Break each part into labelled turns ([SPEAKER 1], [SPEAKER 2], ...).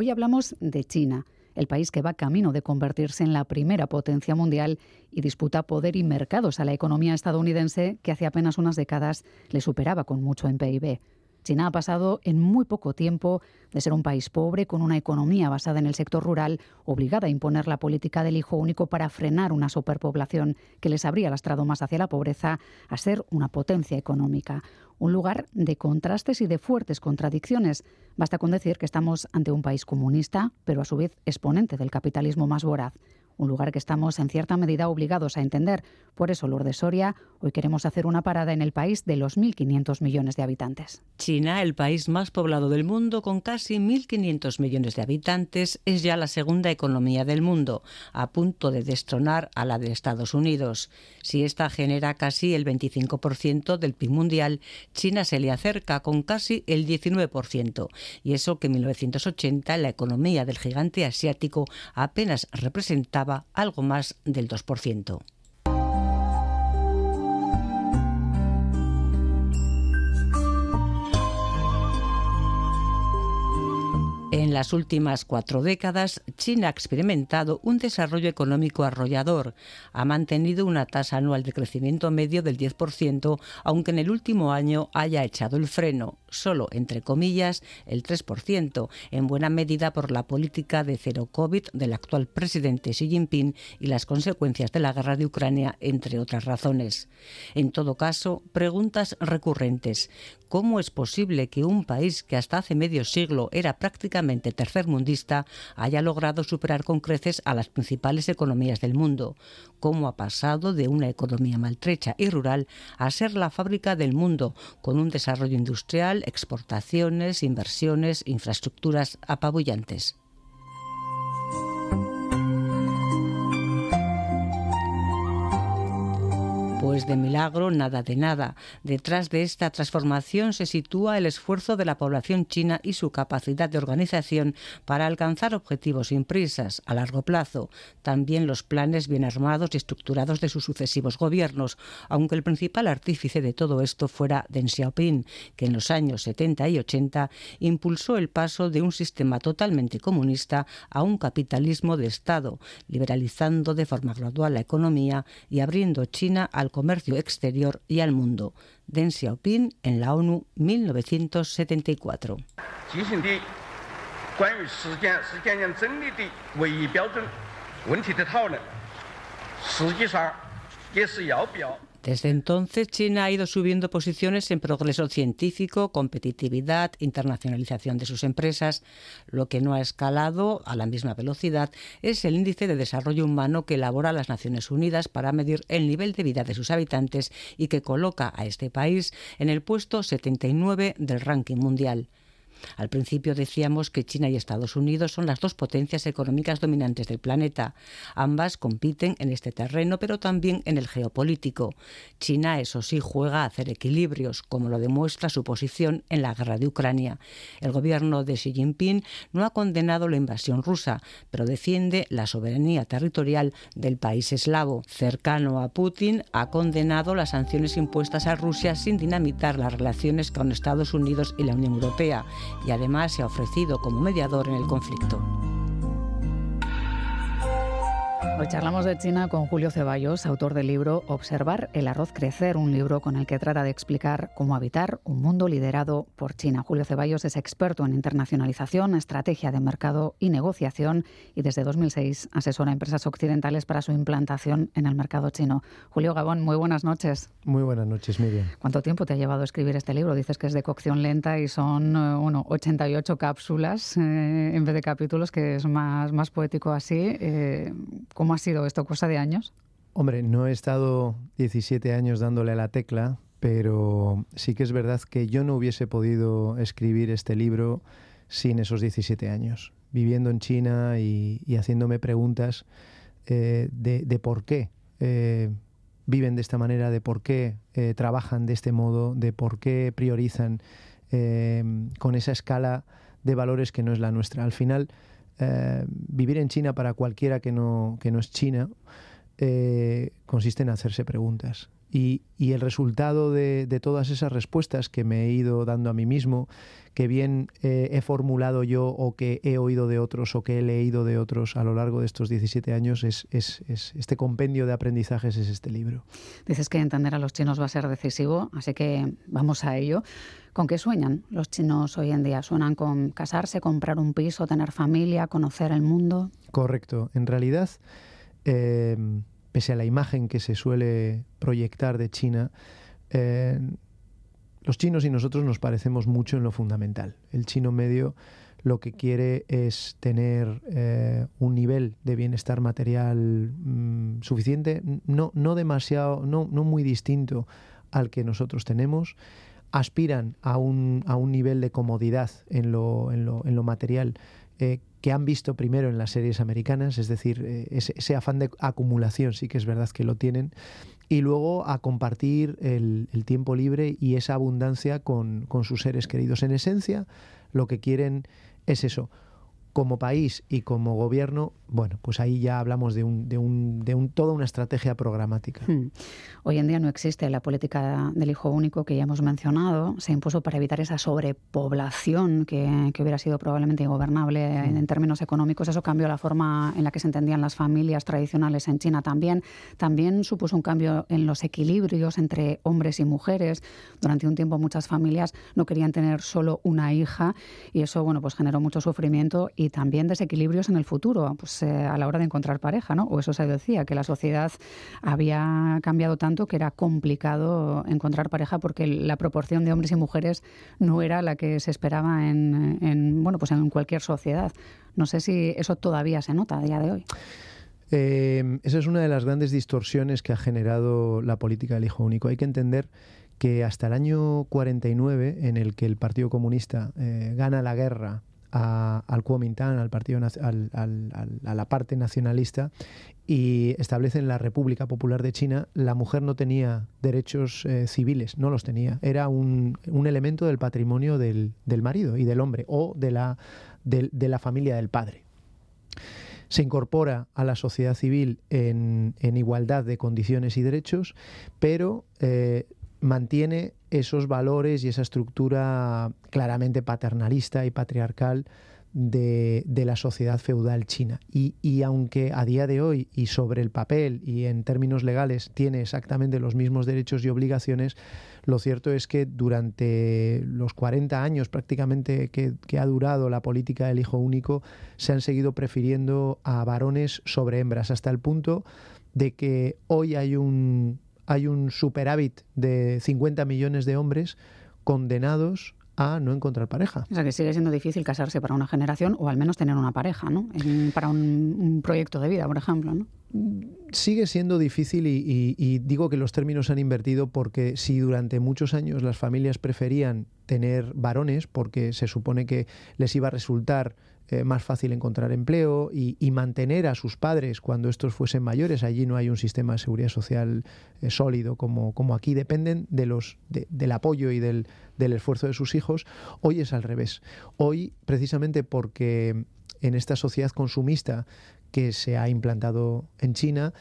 [SPEAKER 1] Hoy hablamos de China, el país que va camino de convertirse en la primera potencia mundial y disputa poder y mercados a la economía estadounidense que hace apenas unas décadas le superaba con mucho en PIB. China ha pasado en muy poco tiempo de ser un país pobre con una economía basada en el sector rural, obligada a imponer la política del hijo único para frenar una superpoblación que les habría lastrado más hacia la pobreza, a ser una potencia económica. Un lugar de contrastes y de fuertes contradicciones. Basta con decir que estamos ante un país comunista, pero a su vez exponente del capitalismo más voraz un lugar que estamos en cierta medida obligados a entender. Por eso, Lourdes Soria, hoy queremos hacer una parada en el país de los 1.500 millones de habitantes.
[SPEAKER 2] China, el país más poblado del mundo, con casi 1.500 millones de habitantes, es ya la segunda economía del mundo, a punto de destronar a la de Estados Unidos. Si esta genera casi el 25% del PIB mundial, China se le acerca con casi el 19%, y eso que en 1980 la economía del gigante asiático apenas representaba algo más del 2%. En las últimas cuatro décadas, China ha experimentado un desarrollo económico arrollador. Ha mantenido una tasa anual de crecimiento medio del 10%, aunque en el último año haya echado el freno, solo, entre comillas, el 3%, en buena medida por la política de cero COVID del actual presidente Xi Jinping y las consecuencias de la guerra de Ucrania, entre otras razones. En todo caso, preguntas recurrentes. ¿Cómo es posible que un país que hasta hace medio siglo era prácticamente tercermundista haya logrado superar con creces a las principales economías del mundo? ¿Cómo ha pasado de una economía maltrecha y rural a ser la fábrica del mundo, con un desarrollo industrial, exportaciones, inversiones, infraestructuras apabullantes? Pues de milagro, nada de nada. Detrás de esta transformación se sitúa el esfuerzo de la población china y su capacidad de organización para alcanzar objetivos sin prisas, a largo plazo. También los planes bien armados y estructurados de sus sucesivos gobiernos, aunque el principal artífice de todo esto fuera Deng Xiaoping, que en los años 70 y 80 impulsó el paso de un sistema totalmente comunista a un capitalismo de Estado, liberalizando de forma gradual la economía y abriendo China al comercio exterior y al mundo. Deng Xiaoping en la ONU 1974. Desde entonces, China ha ido subiendo posiciones en progreso científico, competitividad, internacionalización de sus empresas. Lo que no ha escalado a la misma velocidad es el índice de desarrollo humano que elabora las Naciones Unidas para medir el nivel de vida de sus habitantes y que coloca a este país en el puesto 79 del ranking mundial. Al principio decíamos que China y Estados Unidos son las dos potencias económicas dominantes del planeta. Ambas compiten en este terreno, pero también en el geopolítico. China, eso sí, juega a hacer equilibrios, como lo demuestra su posición en la guerra de Ucrania. El gobierno de Xi Jinping no ha condenado la invasión rusa, pero defiende la soberanía territorial del país eslavo. Cercano a Putin, ha condenado las sanciones impuestas a Rusia sin dinamitar las relaciones con Estados Unidos y la Unión Europea y además se ha ofrecido como mediador en el conflicto.
[SPEAKER 1] Hoy charlamos de China con Julio Ceballos, autor del libro Observar el arroz crecer, un libro con el que trata de explicar cómo habitar un mundo liderado por China. Julio Ceballos es experto en internacionalización, estrategia de mercado y negociación y desde 2006 asesora a empresas occidentales para su implantación en el mercado chino. Julio Gabón, muy buenas noches.
[SPEAKER 3] Muy buenas noches, Miriam.
[SPEAKER 1] ¿Cuánto tiempo te ha llevado a escribir este libro? Dices que es de cocción lenta y son bueno, 88 cápsulas eh, en vez de capítulos, que es más, más poético así. Eh, ¿Cómo ha sido esto? ¿Cosa de años?
[SPEAKER 3] Hombre, no he estado 17 años dándole a la tecla, pero sí que es verdad que yo no hubiese podido escribir este libro sin esos 17 años, viviendo en China y, haciéndome preguntas eh, de, por qué eh, viven de esta manera, de por qué eh, trabajan de este modo, de por qué priorizan con esa escala de valores que no es la nuestra. Al final, eh, vivir en China para cualquiera que no, que no es China eh, consiste en hacerse preguntas. Y, el resultado de, todas esas respuestas que me he ido dando a mí mismo, que bien eh, he formulado yo o que he oído de otros o que he leído de otros a lo largo de estos 17 años, es, este compendio de aprendizajes es este libro.
[SPEAKER 1] Dices que entender a los chinos va a ser decisivo, así que vamos a ello. ¿Con qué sueñan los chinos hoy en día? ¿Suenan con casarse, comprar un piso, tener familia, conocer el mundo?
[SPEAKER 3] Correcto. En realidad... Eh, pese a la imagen que se suele proyectar de China, eh, los chinos y nosotros nos parecemos mucho en lo fundamental. El chino medio lo que quiere es tener eh, un nivel de bienestar material mm, suficiente, no, no demasiado, no, no, muy distinto al que nosotros tenemos. Aspiran a un, a un nivel de comodidad en lo, en lo, en lo material eh, que han visto primero en las series americanas, es decir, eh, ese, afán de acumulación sí que es verdad que lo tienen, y luego a compartir el, tiempo libre y esa abundancia con sus seres queridos. En esencia, lo que quieren es eso, como país y como gobierno, bueno, pues ahí ya hablamos de, un, de, un, de un, toda una estrategia programática. Hmm.
[SPEAKER 1] Hoy en día no existe la política del hijo único que ya hemos mencionado. Se impuso para evitar esa sobrepoblación que, que hubiera sido probablemente ingobernable en, hmm. en, términos económicos. Eso cambió la forma en la que se entendían las familias tradicionales en China también. También supuso un cambio en los equilibrios entre hombres y mujeres. Durante un tiempo muchas familias no querían tener solo una hija y eso, bueno, pues generó mucho sufrimiento y también desequilibrios en el futuro, pues eh, a la hora de encontrar pareja, ¿no? O eso se decía, que la sociedad había cambiado tanto que era complicado encontrar pareja porque la proporción de hombres y mujeres no era la que se esperaba en, bueno, pues en cualquier sociedad. No sé si eso todavía se nota a día de hoy.
[SPEAKER 3] Eh, esa es una de las grandes distorsiones que ha generado la política del hijo único. Hay que entender que hasta el año 49, en el que el Partido Comunista eh, gana la guerra al Kuomintang, al partido, a la parte nacionalista, y establecen la República Popular de China, la mujer no tenía derechos eh, civiles, no los tenía. Era un, elemento del patrimonio del, marido y del hombre, o de la, de, la familia del padre se incorpora a la sociedad civil en, igualdad de condiciones y derechos, pero eh, mantiene esos valores y esa estructura claramente paternalista y patriarcal de, la sociedad feudal china. Y, aunque a día de hoy y sobre el papel y en términos legales tiene exactamente los mismos derechos y obligaciones, lo cierto es que durante los 40 años prácticamente que, que ha durado la política del hijo único, se han seguido prefiriendo a varones sobre hembras, hasta el punto de que hoy hay un hay un superávit de 50 millones de hombres condenados a no encontrar pareja.
[SPEAKER 1] O sea que sigue siendo difícil casarse para una generación o al menos tener una pareja, ¿no? para un, proyecto de vida, por ejemplo, ¿no?
[SPEAKER 3] Sigue siendo difícil y, y, digo que los términos han invertido porque si durante muchos años las familias preferían tener varones porque se supone que les iba a resultar eh, más fácil encontrar empleo y, mantener a sus padres cuando estos fuesen mayores. Allí no hay un sistema de seguridad social eh, sólido como, como aquí. Dependen de los, del apoyo y del, del esfuerzo de sus hijos. Hoy es al revés. Hoy, precisamente porque en esta sociedad consumista que se ha implantado en China,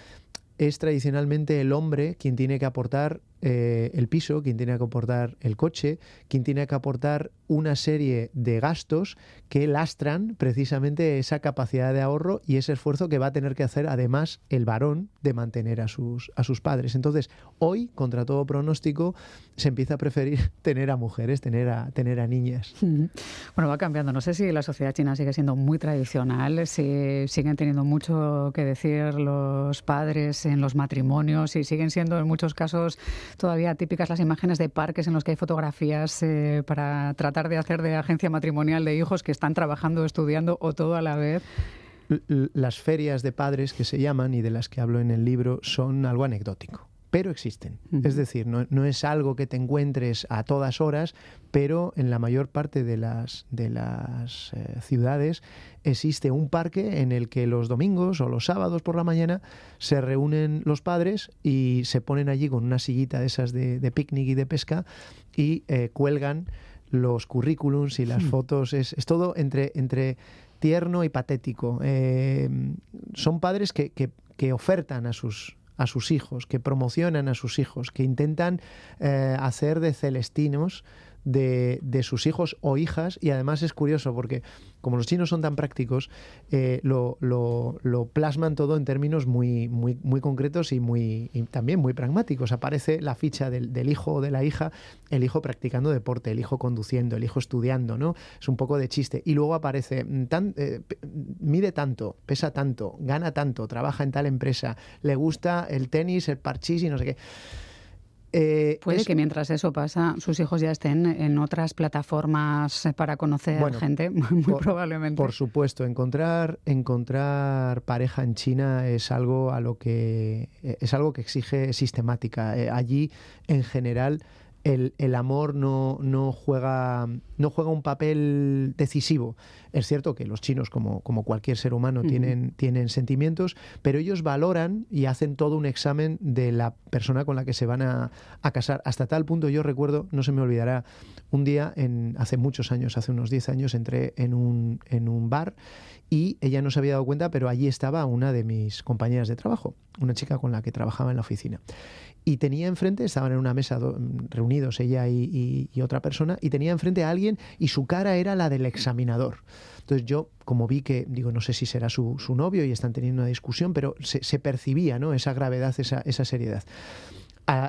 [SPEAKER 3] es tradicionalmente el hombre quien tiene que aportar eh, el piso, quien tiene que aportar el coche, quien tiene que aportar una serie de gastos que lastran precisamente esa capacidad de ahorro y ese esfuerzo que va a tener que hacer además el varón de mantener a sus, a sus padres. Entonces, hoy, contra todo pronóstico, se empieza a preferir tener a mujeres, tener a, tener a niñas.
[SPEAKER 1] Bueno, va cambiando. No sé si la sociedad china sigue siendo muy tradicional, si siguen teniendo mucho que decir los padres en los matrimonios, y siguen siendo en muchos casos todavía típicas las imágenes de parques en los que hay fotografías eh, para tratar de hacer de agencia matrimonial de hijos que están trabajando, estudiando o todo a la vez.
[SPEAKER 3] Las ferias de padres que se llaman y de las que hablo en el libro son algo anecdótico pero existen. Es decir, no, es algo que te encuentres a todas horas, pero en la mayor parte de las, de las eh, ciudades existe un parque en el que los domingos o los sábados por la mañana se reúnen los padres y se ponen allí con una sillita de esas de, picnic y de pesca y eh, cuelgan los currículums y las hmm. fotos. Es, todo entre, entre tierno y patético. Eh, son padres que, que, que ofertan a sus, a sus hijos, que promocionan a sus hijos, que intentan eh, hacer de celestinos de, sus hijos o hijas y además es curioso porque como los chinos son tan prácticos, eh, lo, lo, plasman todo en términos muy, muy, muy concretos y, muy, también muy pragmáticos. Aparece la ficha del, hijo o de la hija, el hijo practicando deporte, el hijo conduciendo, el hijo estudiando, ¿no? Es un poco de chiste. Y luego aparece, mm, eh, mide tanto, pesa tanto, gana tanto, trabaja en tal empresa, le gusta el tenis, el parchís y no sé qué.
[SPEAKER 1] Eh, Puede que mientras eso pasa, sus hijos ya estén en otras plataformas para conocer gente, muy probablemente.
[SPEAKER 3] Por supuesto, encontrar, encontrar pareja en China es algo a lo que es algo que exige sistemática. Eh, allí, en general, el, el, amor no, no, juega, no juega un papel decisivo. Es cierto que los chinos, como, como cualquier ser humano, tienen, tienen sentimientos, pero ellos valoran y hacen todo un examen de la persona con la que se van a, a casar. Hasta tal punto, yo recuerdo, no se me olvidará, un día, en, hace muchos años, hace unos 10 años, entré en un, en un bar y ella no se había dado cuenta, pero allí estaba una de mis compañeras de trabajo, una chica con la que trabajaba en la oficina y tenía enfrente, estaban en una mesa reunidos ella y, otra persona, y tenía enfrente a alguien y su cara era la del examinador. Entonces yo, como vi que, digo, no sé si será su, novio y están teniendo una discusión, pero se, percibía ¿no? esa gravedad, esa, esa seriedad.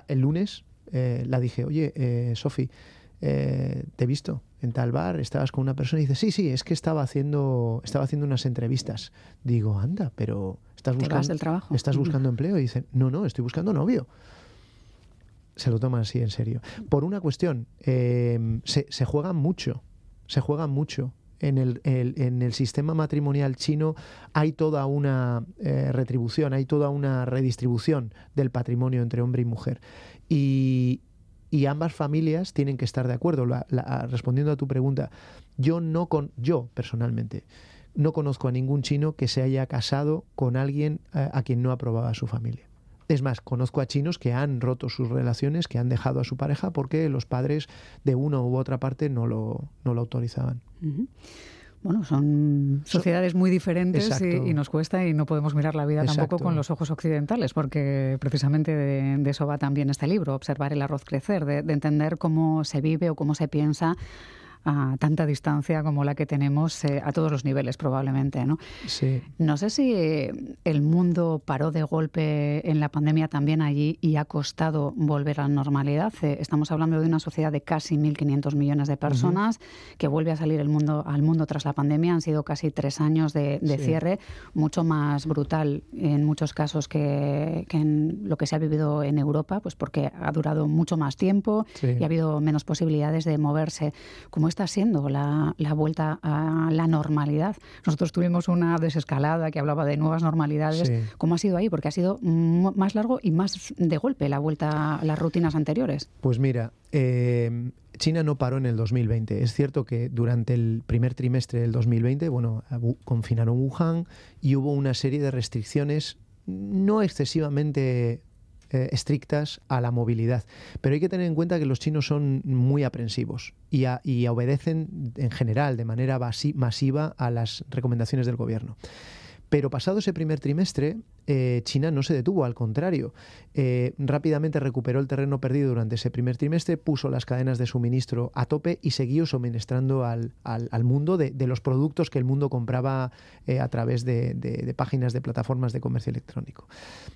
[SPEAKER 3] el lunes eh, la dije, oye, eh, Sofi, eh, te he visto en tal bar, estabas con una persona y dice, sí, sí, es que estaba haciendo, estaba haciendo unas entrevistas. Digo, anda, pero estás buscando,
[SPEAKER 1] trabajo?
[SPEAKER 3] ¿estás buscando empleo? Y dice, no, no, estoy buscando novio se lo toman así en serio. Por una cuestión, eh, se, se juegan mucho, se juegan mucho. En el, en el, sistema matrimonial chino hay toda una eh, retribución, hay toda una redistribución del patrimonio entre hombre y mujer. Y, y ambas familias tienen que estar de acuerdo. respondiendo a tu pregunta, yo no con, yo personalmente no conozco a ningún chino que se haya casado con alguien eh, a quien no aprobaba su familia. Es más, conozco a chinos que han roto sus relaciones, que han dejado a su pareja porque los padres de una u otra parte no lo, no lo autorizaban.
[SPEAKER 1] Bueno, son sociedades muy diferentes y, nos cuesta y no podemos mirar la vida tampoco con los ojos occidentales, porque precisamente de, eso va también este libro, observar el arroz crecer, de, entender cómo se vive o cómo se piensa a tanta distancia como la que tenemos eh, a todos los niveles probablemente. ¿no?
[SPEAKER 3] Sí.
[SPEAKER 1] no sé si el mundo paró de golpe en la pandemia también allí y ha costado volver a la normalidad. Eh, estamos hablando de una sociedad de casi 1.500 millones de personas que vuelve a salir el mundo, al mundo tras la pandemia. Han sido casi tres años de, cierre, mucho más brutal en muchos casos que, en lo que se ha vivido en Europa, pues porque ha durado mucho más tiempo y ha habido menos posibilidades de moverse. Como está siendo la, vuelta a la normalidad? Nosotros tuvimos una desescalada que hablaba de nuevas normalidades. ¿Cómo ha sido ahí? Porque ha sido más largo y más de golpe la vuelta a las rutinas anteriores.
[SPEAKER 3] Pues mira, eh, China no paró en el 2020. Es cierto que durante el primer trimestre del 2020, bueno, confinaron Wuhan y hubo una serie de restricciones no excesivamente eh, estrictas a la movilidad. Pero hay que tener en cuenta que los chinos son muy aprensivos y, obedecen en general de manera masiva a las recomendaciones del gobierno. Pero pasado ese primer trimestre, eh, China no se detuvo, al contrario, eh, rápidamente recuperó el terreno perdido durante ese primer trimestre, puso las cadenas de suministro a tope y siguió suministrando al, mundo de, los productos que el mundo compraba a través de páginas de plataformas de comercio electrónico.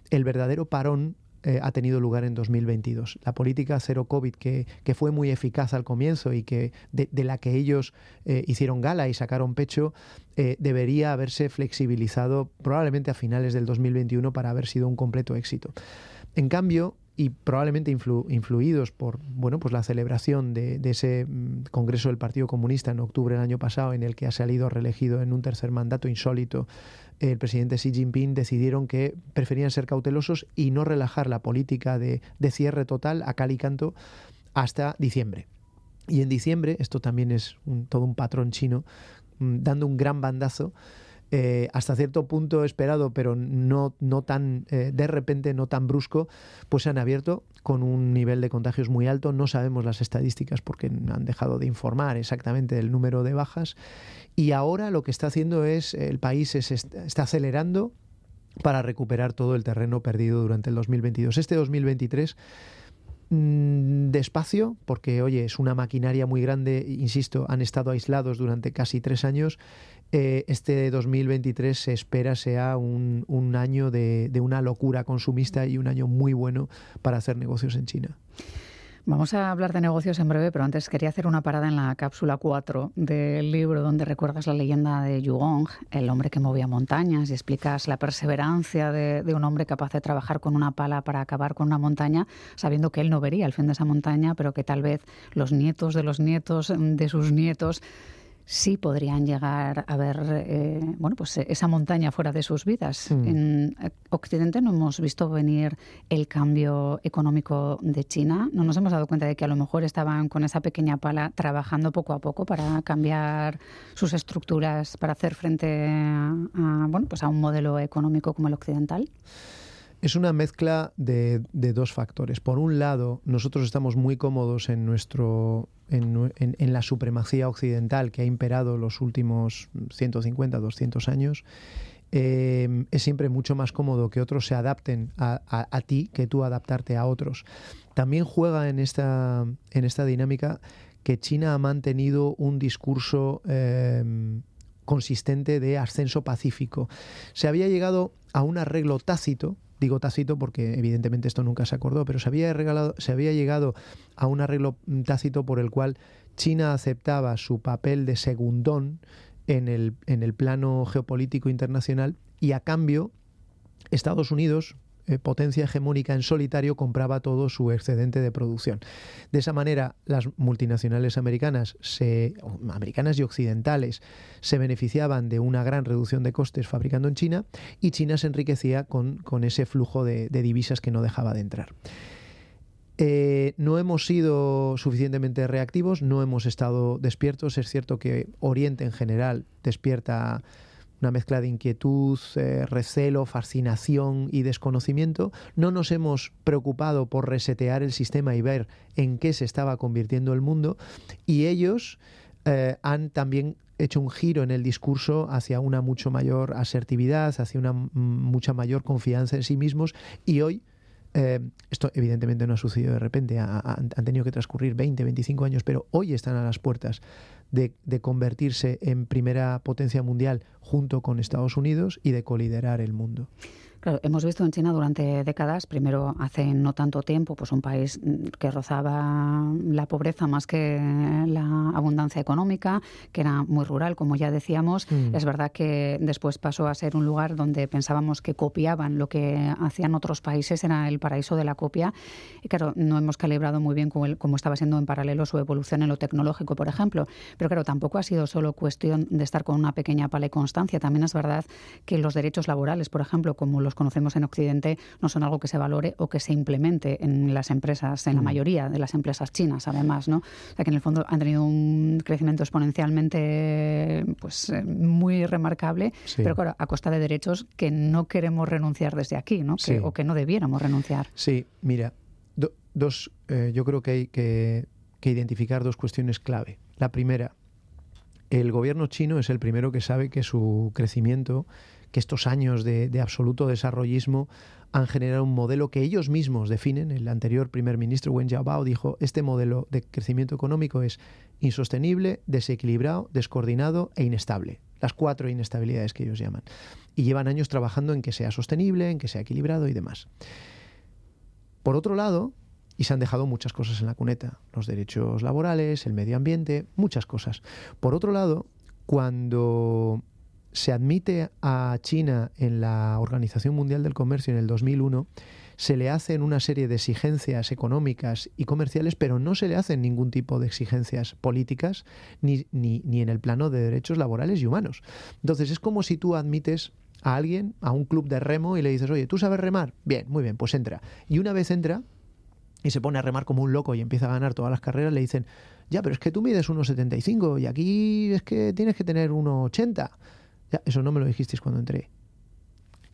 [SPEAKER 3] El verdadero parón eh, ha tenido lugar en 2022. La política cero COVID, que, que fue muy eficaz al comienzo y que de, la que ellos eh, hicieron gala y sacaron pecho, eh, debería haberse flexibilizado probablemente a finales del 2021 para haber sido un completo éxito. En cambio, y probablemente influidos por bueno pues la celebración de, ese mm, Congreso del Partido Comunista en octubre del año pasado, en el que ha salido reelegido en un tercer mandato insólito el presidente Xi Jinping, decidieron que preferían ser cautelosos y no relajar la política de, cierre total a cal y canto hasta diciembre. Y en diciembre, esto también es todo un patrón chino, mm, dando un gran bandazo, eh, hasta cierto punto esperado, pero no, no tan eh, de repente, no tan brusco, pues se han abierto con un nivel de contagios muy alto. No sabemos las estadísticas porque han dejado de informar exactamente del número de bajas. Y ahora lo que está haciendo es, el país está acelerando para recuperar todo el terreno perdido durante el 2022. Este 2023 mm, despacio, porque oye, es una maquinaria muy grande, insisto, han estado aislados durante casi tres años. Eh, este 2023 se espera sea un, año de, una locura consumista y un año muy bueno para hacer negocios en China.
[SPEAKER 1] Vamos a hablar de negocios en breve, pero antes quería hacer una parada en la cápsula 4 del libro donde recuerdas la leyenda de Yugong, el hombre que movía montañas, y explicas la perseverancia de, un hombre capaz de trabajar con una pala para acabar con una montaña, sabiendo que él no vería el fin de esa montaña, pero que tal vez los nietos de los nietos de sus nietos sí podrían llegar a ver eh, bueno, pues eh, esa montaña fuera de sus vidas. Mm. En eh, Occidente no hemos visto venir el cambio económico de China. No nos hemos dado cuenta de que a lo mejor estaban con esa pequeña pala trabajando poco a poco para cambiar sus estructuras, para hacer frente a, bueno, pues a un modelo económico como el occidental.
[SPEAKER 3] Es una mezcla de, dos factores. Por un lado, nosotros estamos muy cómodos en nuestro en, la supremacía occidental que ha imperado los últimos 150, 200 años. Eh, es siempre mucho más cómodo que otros se adapten a, ti que tú adaptarte a otros. También juega en esta, en esta dinámica que China ha mantenido un discurso eh, consistente de ascenso pacífico. Se había llegado a un arreglo tácito Digo tácito porque evidentemente esto nunca se acordó, pero se había, regalado, se había llegado a un arreglo tácito por el cual China aceptaba su papel de segundón en el, en el plano geopolítico internacional y a cambio Estados Unidos eh, potencia hegemónica en solitario compraba todo su excedente de producción. De esa manera, las multinacionales americanas, americanas y occidentales, se beneficiaban de una gran reducción de costes fabricando en China y China se enriquecía con, con ese flujo de, de, divisas que no dejaba de entrar. Eh, no hemos sido suficientemente reactivos, no hemos estado despiertos. Es cierto que Oriente en general despierta una mezcla de inquietud, eh, recelo, fascinación y desconocimiento. No nos hemos preocupado por resetear el sistema y ver en qué se estaba convirtiendo el mundo y ellos eh, han también hecho un giro en el discurso hacia una mucho mayor asertividad, hacia una mucha mayor confianza en sí mismos y hoy eh, esto evidentemente no ha sucedido de repente, ha, ha, han tenido que transcurrir 20, 25 años, pero hoy están a las puertas de, de, convertirse en primera potencia mundial junto con Estados Unidos y de coliderar el mundo.
[SPEAKER 1] Claro, hemos visto en China durante décadas, primero hace no tanto tiempo, pues un país mm, que rozaba la pobreza más que la abundancia económica, que era muy rural, como ya decíamos. Mm. Es verdad que después pasó a ser un lugar donde pensábamos que copiaban lo que hacían otros países, era el paraíso de la copia. Y claro, no hemos calibrado muy bien cómo, cómo estaba siendo en paralelo su evolución en lo tecnológico, por ejemplo. Pero claro, tampoco ha sido solo cuestión de estar con una pequeña pala y constancia. También es verdad que los derechos laborales, por ejemplo, como los conocemos en Occidente no son algo que se valore o que se implemente en las empresas, en la mayoría de las empresas chinas, además, ¿no? O sea, que en el fondo han tenido un crecimiento exponencialmente pues eh, muy remarcable, sí. pero claro, a costa de derechos que no queremos renunciar desde aquí, ¿no? Que, sí. O que no debiéramos renunciar.
[SPEAKER 3] Sí, mira, do, dos, eh, yo creo que hay que, que identificar dos cuestiones clave. La primera, el gobierno chino es el primero que sabe que su crecimiento que estos años de, absoluto desarrollismo han generado un modelo que ellos mismos definen. El anterior primer ministro Wen Jiabao dijo, este modelo de crecimiento económico es insostenible, desequilibrado, descoordinado e inestable. Las cuatro inestabilidades que ellos llaman. Y llevan años trabajando en que sea sostenible, en que sea equilibrado y demás. Por otro lado, y se han dejado muchas cosas en la cuneta, los derechos laborales, el medio ambiente, muchas cosas. Por otro lado, cuando se admite a China en la Organización Mundial del Comercio en el 2001, se le hacen una serie de exigencias económicas y comerciales, pero no se le hacen ningún tipo de exigencias políticas ni, ni, ni en el plano de derechos laborales y humanos. Entonces es como si tú admites a alguien, a un club de remo, y le dices, oye, ¿tú sabes remar? Bien, muy bien, pues entra. Y una vez entra y se pone a remar como un loco y empieza a ganar todas las carreras, le dicen, ya, pero es que tú mides 1,75 y aquí es que tienes que tener 1,80. Eso no me lo dijisteis cuando entré.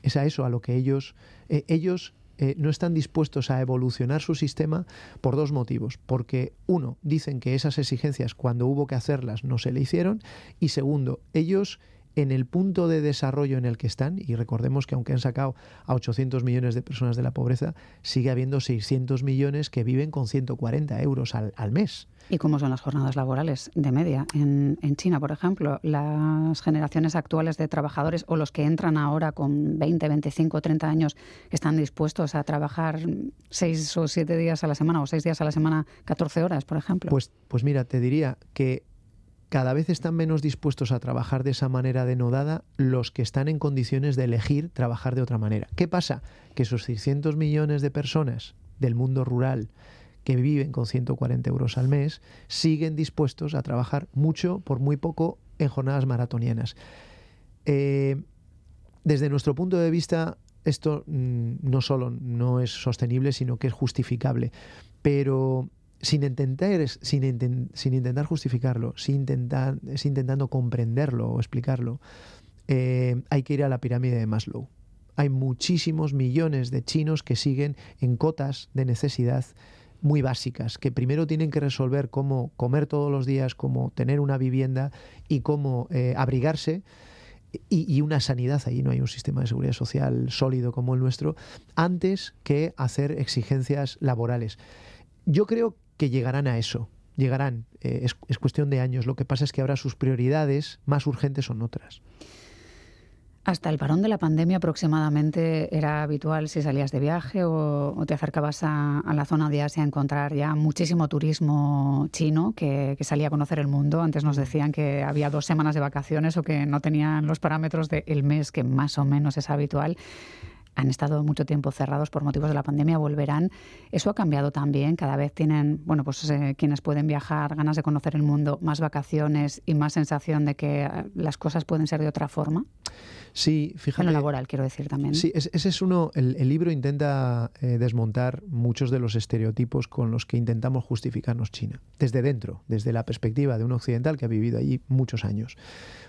[SPEAKER 3] Es a eso a lo que ellos, eh, ellos eh, no están dispuestos a evolucionar su sistema por dos motivos. Porque, uno, dicen que esas exigencias cuando hubo que hacerlas no se le hicieron. Y segundo, ellos en el punto de desarrollo en el que están, y recordemos que aunque han sacado a 800 millones de personas de la pobreza, sigue habiendo 600 millones que viven con 140 euros al, al mes.
[SPEAKER 1] ¿Y cómo son las jornadas laborales de media? En, en, China, por ejemplo, las generaciones actuales de trabajadores o los que entran ahora con 20, 25, 30 años están dispuestos a trabajar seis o siete días a la semana o seis días a la semana, 14 horas, por ejemplo.
[SPEAKER 3] Pues, pues mira, te diría que cada vez están menos dispuestos a trabajar de esa manera denodada los que están en condiciones de elegir trabajar de otra manera. ¿Qué pasa? Que esos 600 millones de personas del mundo rural que viven con 140 euros al mes siguen dispuestos a trabajar mucho por muy poco en jornadas maratonianas. Eh, desde nuestro punto de vista, esto mm, no solo no es sostenible, sino que es justificable. Pero sin intentar, sin, intentar justificarlo, sin, intentar, sin intentando comprenderlo o explicarlo, eh, hay que ir a la pirámide de Maslow. Hay muchísimos millones de chinos que siguen en cotas de necesidad muy básicas, que primero tienen que resolver cómo comer todos los días, cómo tener una vivienda y cómo eh, abrigarse. Y, y, una sanidad, ahí no hay un sistema de seguridad social sólido como el nuestro, antes que hacer exigencias laborales. Yo creo que llegarán a eso, llegarán, eh, es, es, cuestión de años. Lo que pasa es que ahora sus prioridades más urgentes son otras.
[SPEAKER 1] Hasta el parón de la pandemia aproximadamente era habitual si salías de viaje o, o te acercabas a, a, la zona de Asia a encontrar ya muchísimo turismo chino que, que, salía a conocer el mundo. Antes nos decían que había dos semanas de vacaciones o que no tenían los parámetros del mes que más o menos es habitual han estado mucho tiempo cerrados por motivos de la pandemia, volverán. Eso ha cambiado también. Cada vez tienen, bueno, pues eh, quienes pueden viajar, ganas de conocer el mundo, más vacaciones y más sensación de que eh, las cosas pueden ser de otra forma.
[SPEAKER 3] Sí, fíjate.
[SPEAKER 1] En lo laboral, quiero decir también.
[SPEAKER 3] Sí, ese es uno. El, el libro intenta eh, desmontar muchos de los estereotipos con los que intentamos justificarnos China, desde dentro, desde la perspectiva de un occidental que ha vivido allí muchos años.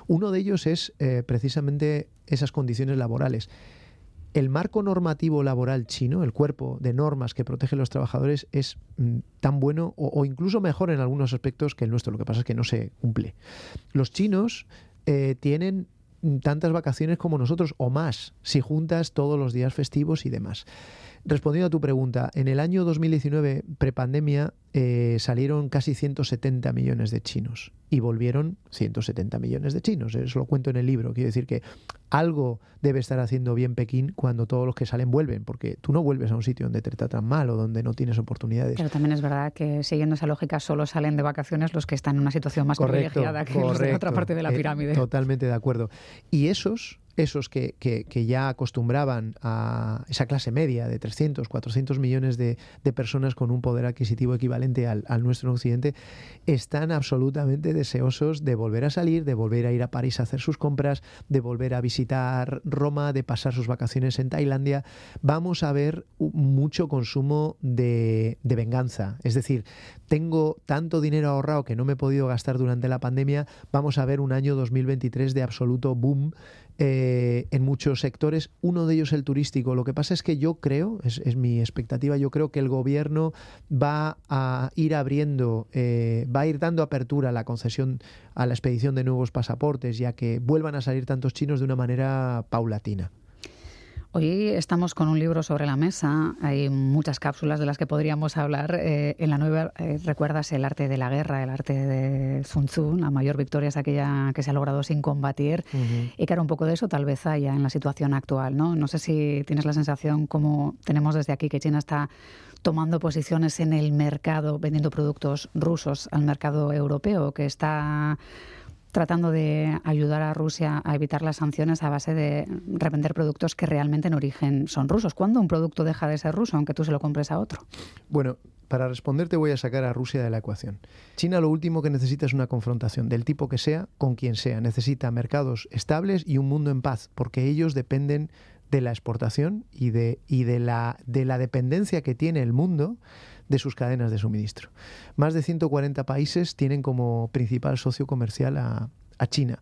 [SPEAKER 3] Uno de ellos es eh, precisamente esas condiciones laborales el marco normativo laboral chino, el cuerpo de normas que protege a los trabajadores, es mm, tan bueno o, incluso mejor en algunos aspectos que el nuestro. Lo que pasa es que no se cumple. Los chinos eh, tienen tantas vacaciones como nosotros o más, si juntas todos los días festivos y demás. Respondiendo a tu pregunta, en el año 2019, prepandemia, eh, salieron casi 170 millones de chinos y volvieron 170 millones de chinos. Eso lo cuento en el libro. Quiero decir que algo debe estar haciendo bien Pekín cuando todos los que salen vuelven, porque tú no vuelves a un sitio donde te tratan mal o donde no tienes oportunidades.
[SPEAKER 1] Pero también es verdad que siguiendo esa lógica solo salen de vacaciones los que están en una situación más correcto, privilegiada que correcto, los de otra parte de la pirámide.
[SPEAKER 3] Eh, totalmente de acuerdo. Y esos esos que, que, que, ya acostumbraban a esa clase media de 300, 400 millones de, de personas con un poder adquisitivo equivalente al, nuestro en Occidente, están absolutamente deseosos de volver a salir, de volver a ir a París a hacer sus compras, de volver a visitar Roma, de pasar sus vacaciones en Tailandia. Vamos a ver mucho consumo de, de venganza. Es decir, tengo tanto dinero ahorrado que no me he podido gastar durante la pandemia, vamos a ver un año 2023 de absoluto boom eh, en muchos sectores, uno de ellos el turístico. Lo que pasa es que yo creo, es, mi expectativa, yo creo que el gobierno va a ir abriendo, eh, va a ir dando apertura a la concesión, a la expedición de nuevos pasaportes, ya que vuelvan a salir tantos chinos de una manera paulatina.
[SPEAKER 1] Hoy estamos con un libro sobre la mesa. Hay muchas cápsulas de las que podríamos hablar. Eh, en la nueva eh, recuerdas el arte de la guerra, el arte de Sun Tzu. La mayor victoria es aquella que se ha logrado sin combatir. Uh -huh. Y claro, un poco de eso tal vez haya en la situación actual. ¿no? no sé si tienes la sensación, como tenemos desde aquí, que China está tomando posiciones en el mercado, vendiendo productos rusos al mercado europeo, que está tratando de ayudar a Rusia a evitar las sanciones a base de revender productos que realmente en origen son rusos. ¿Cuándo un producto deja de ser ruso, aunque tú se lo compres a otro?
[SPEAKER 3] Bueno, para responderte voy a sacar a Rusia de la ecuación. China lo último que necesita es una confrontación, del tipo que sea, con quien sea. Necesita mercados estables y un mundo en paz, porque ellos dependen de la exportación y de, y de, la, de la dependencia que tiene el mundo de sus cadenas de suministro. Más de 140 países tienen como principal socio comercial a, China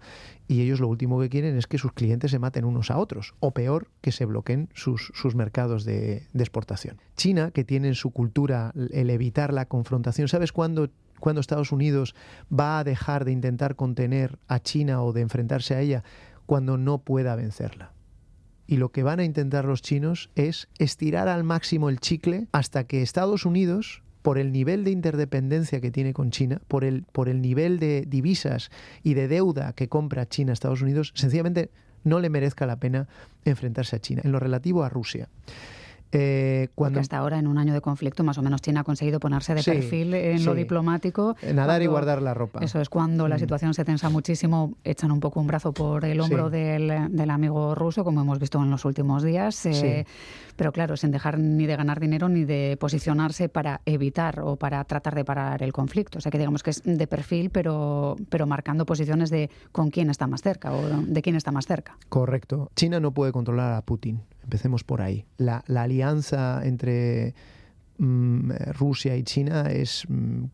[SPEAKER 3] y ellos lo último que quieren es que sus clientes se maten unos a otros o peor, que se bloqueen sus, sus mercados de, de, exportación. China, que tiene en su cultura el evitar la confrontación, ¿sabes cuándo, cuándo Estados Unidos va a dejar de intentar contener a China o de enfrentarse a ella? cuando no pueda vencerla. Y lo que van a intentar los chinos es estirar al máximo el chicle hasta que Estados Unidos por el nivel de interdependencia que tiene con China, por el, por el nivel de divisas y de deuda que compra China a Estados Unidos, sencillamente no le merezca la pena enfrentarse a China. En lo relativo a Rusia.
[SPEAKER 1] Eh, cuando... hasta ahora, en un año de conflicto, más o menos China ha conseguido ponerse de perfil en lo diplomático.
[SPEAKER 3] Nadar y guardar la ropa.
[SPEAKER 1] Eso es cuando la mm. situación se tensa muchísimo, echan un poco un brazo por el hombro del, del, amigo ruso, como hemos visto en los últimos días. Eh, pero claro, sin dejar ni de ganar dinero ni de posicionarse para evitar o para tratar de parar el conflicto. O sea que digamos que es de perfil, pero, pero marcando posiciones de con quién está más cerca o de quién está más cerca.
[SPEAKER 3] Correcto. China no puede controlar a Putin. Empecemos por ahí. La, alianza entre mm, Rusia y China es, mm,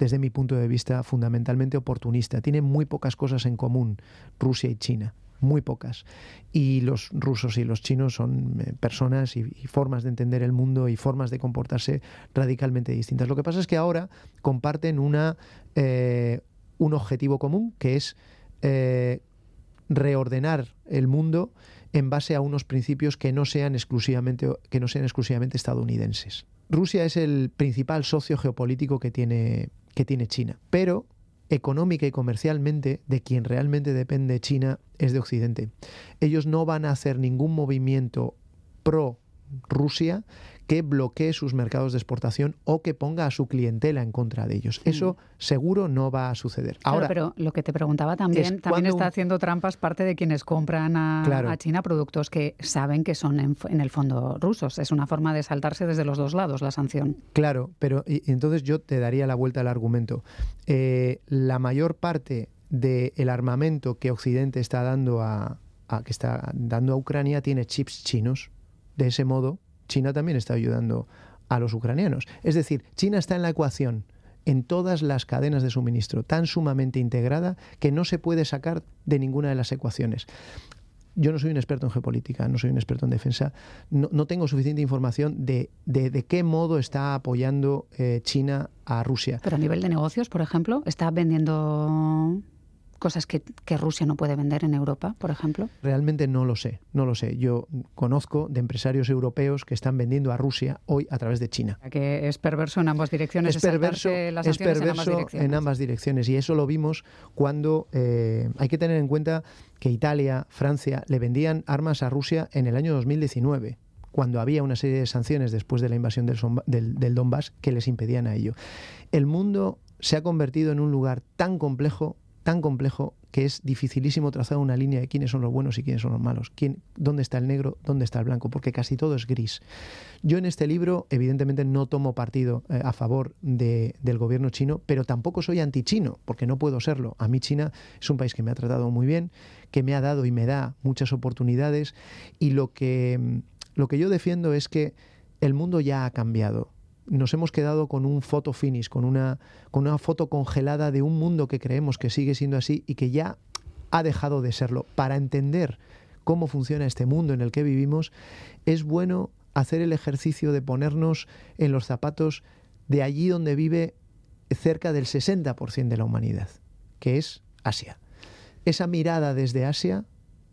[SPEAKER 3] desde mi punto de vista, fundamentalmente oportunista. Tiene muy pocas cosas en común Rusia y China muy pocas. Y los rusos y los chinos son eh, personas y, formas de entender el mundo y formas de comportarse radicalmente distintas. Lo que pasa es que ahora comparten una, eh, un objetivo común, que es eh, reordenar el mundo en base a unos principios que no sean exclusivamente, que no sean exclusivamente estadounidenses. Rusia es el principal socio geopolítico que tiene, que tiene China, pero económica y comercialmente de quien realmente depende China es de Occidente. Ellos no van a hacer ningún movimiento pro Rusia que bloquee sus mercados de exportación o que ponga a su clientela en contra de ellos. Eso seguro no va a suceder.
[SPEAKER 1] Ahora, pero lo que te preguntaba también, también está haciendo trampas parte de quienes compran a, China productos que saben que son en, el fondo rusos. Es una forma de saltarse desde los dos lados la sanción.
[SPEAKER 3] Claro, pero entonces yo te daría la vuelta al argumento. Eh, la mayor parte del armamento que Occidente está dando a, que está dando a Ucrania tiene chips chinos. De ese modo, China también está ayudando a los ucranianos. Es decir, China está en la ecuación en todas las cadenas de suministro, tan sumamente integrada que no se puede sacar de ninguna de las ecuaciones. Yo no soy un experto en geopolítica, no soy un experto en defensa, no, tengo suficiente información de, de, qué modo está apoyando eh, China a Rusia.
[SPEAKER 1] Pero a nivel de negocios, por ejemplo, está vendiendo cosas que, Rusia no puede vender en Europa, por ejemplo?
[SPEAKER 3] Realmente no lo sé, no lo sé. Yo conozco de empresarios europeos que están vendiendo a Rusia hoy a través de China.
[SPEAKER 1] Que es perverso en ambas direcciones.
[SPEAKER 3] Es perverso, es perverso en, ambas direcciones. Y eso lo vimos cuando eh, hay que tener en cuenta que Italia, Francia le vendían armas a Rusia en el año 2019 cuando había una serie de sanciones después de la invasión del, del, del Donbass que les impedían a ello. El mundo se ha convertido en un lugar tan complejo tan complejo que es dificilísimo trazar una línea de quiénes son los buenos y quiénes son los malos, quién, dónde está el negro, dónde está el blanco, porque casi todo es gris. Yo en este libro, evidentemente, no tomo partido eh, a favor de, del gobierno chino, pero tampoco soy anti-chino, porque no puedo serlo. A mí China es un país que me ha tratado muy bien, que me ha dado y me da muchas oportunidades, y lo que, lo que yo defiendo es que el mundo ya ha cambiado nos hemos quedado con un foto finish, con una, con una foto congelada de un mundo que creemos que sigue siendo así y que ya ha dejado de serlo. Para entender cómo funciona este mundo en el que vivimos, es bueno hacer el ejercicio de ponernos en los zapatos de allí donde vive cerca del 60% de la humanidad, que es Asia. Esa mirada desde Asia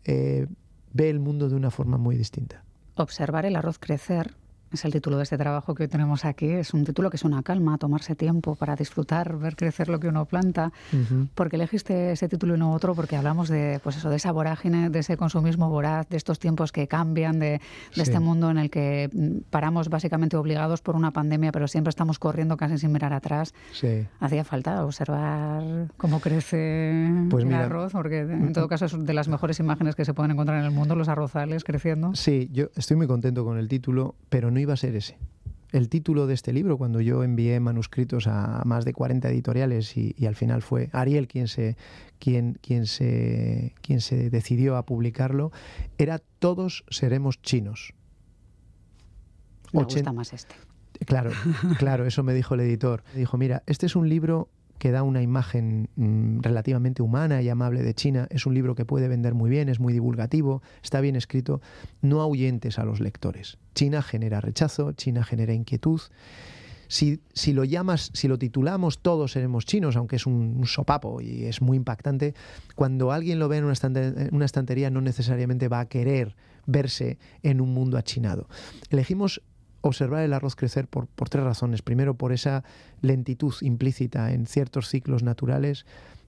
[SPEAKER 3] eh, ve el mundo de una forma muy distinta.
[SPEAKER 1] Observar el arroz crecer es el título de este trabajo que hoy tenemos aquí. Es un título que es una calma, tomarse tiempo para disfrutar, ver crecer lo que uno planta. ¿Por qué elegiste ese título y no otro? Porque hablamos de, pues eso, de esa vorágine, de ese consumismo voraz, de estos tiempos que cambian, de, este mundo en el que mm, paramos básicamente obligados por una pandemia, pero siempre estamos corriendo casi sin mirar atrás. Hacía falta observar cómo crece pues el arroz, porque en todo caso es de las mejores imágenes que se pueden encontrar en el mundo, los arrozales creciendo.
[SPEAKER 3] Sí, yo estoy muy contento con el título, pero no iba a ser ese. El título de este libro, cuando yo envié manuscritos a más de 40 editoriales y, al final fue Ariel quien se, quien, quien, se, quien se decidió a publicarlo, era Todos seremos chinos.
[SPEAKER 1] Me gusta más este.
[SPEAKER 3] Claro, claro, eso me dijo el editor. dijo, mira, este es un libro que da una imagen mm, relativamente humana y amable de China. Es un libro que puede vender muy bien, es muy divulgativo, está bien escrito. No ahuyentes a los lectores. China genera rechazo, China genera inquietud. Si, si, lo llamas, si lo titulamos Todos seremos chinos, aunque es un, sopapo y es muy impactante, cuando alguien lo ve en una, estantería, en una estantería no necesariamente va a querer verse en un mundo achinado. Elegimos observar el arroz crecer por, por tres razones. Primero, por esa lentitud implícita en ciertos ciclos naturales.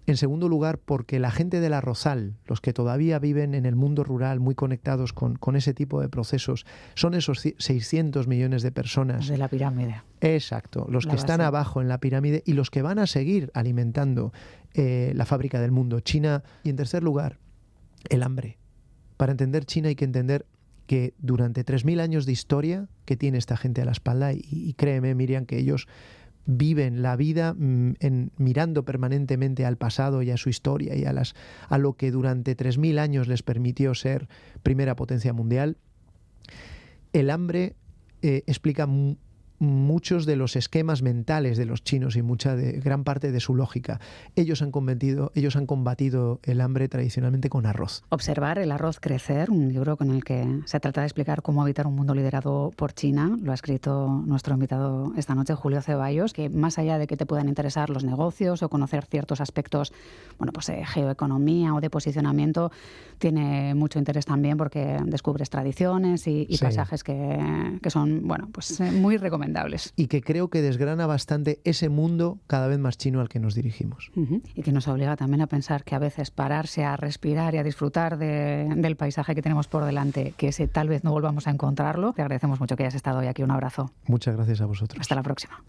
[SPEAKER 3] En segundo lugar, porque la gente del arrozal, los que todavía viven en el mundo rural muy conectados con, ese tipo de procesos, son esos 600 millones de personas.
[SPEAKER 1] De la pirámide.
[SPEAKER 3] Exacto, los que están abajo en la pirámide y los que van a seguir alimentando eh, la fábrica del mundo, China. Y en tercer lugar, el hambre. Para entender China hay que entender que durante 3.000 años de historia que tiene esta gente a la espalda, y, créeme, Miriam, que ellos viven la vida mm, en, mirando permanentemente al pasado y a su historia y a, las, a lo que durante 3.000 años les permitió ser primera potencia mundial, el hambre eh, explica muchos de los esquemas mentales de los chinos y mucha de gran parte de su lógica. Ellos han combatido, ellos han combatido el hambre tradicionalmente con arroz.
[SPEAKER 1] Observar el arroz crecer, un libro con el que se trata de explicar cómo habitar un mundo liderado por China, lo ha escrito nuestro invitado esta noche, Julio Ceballos, que más allá de que te puedan interesar los negocios o conocer ciertos aspectos, bueno, pues de geoeconomía o de posicionamiento, tiene mucho interés también porque descubres tradiciones y, pasajes que, que, son, bueno, pues eh, muy recomendables
[SPEAKER 3] y que creo que desgrana bastante ese mundo cada vez más chino al que nos dirigimos.
[SPEAKER 1] Y que nos obliga también a pensar que a veces pararse a respirar y a disfrutar del paisaje que tenemos por delante, que ese tal vez no volvamos a encontrarlo. Te agradecemos mucho que hayas estado hoy aquí. Un abrazo.
[SPEAKER 3] Muchas gracias a vosotros.
[SPEAKER 1] Hasta la próxima.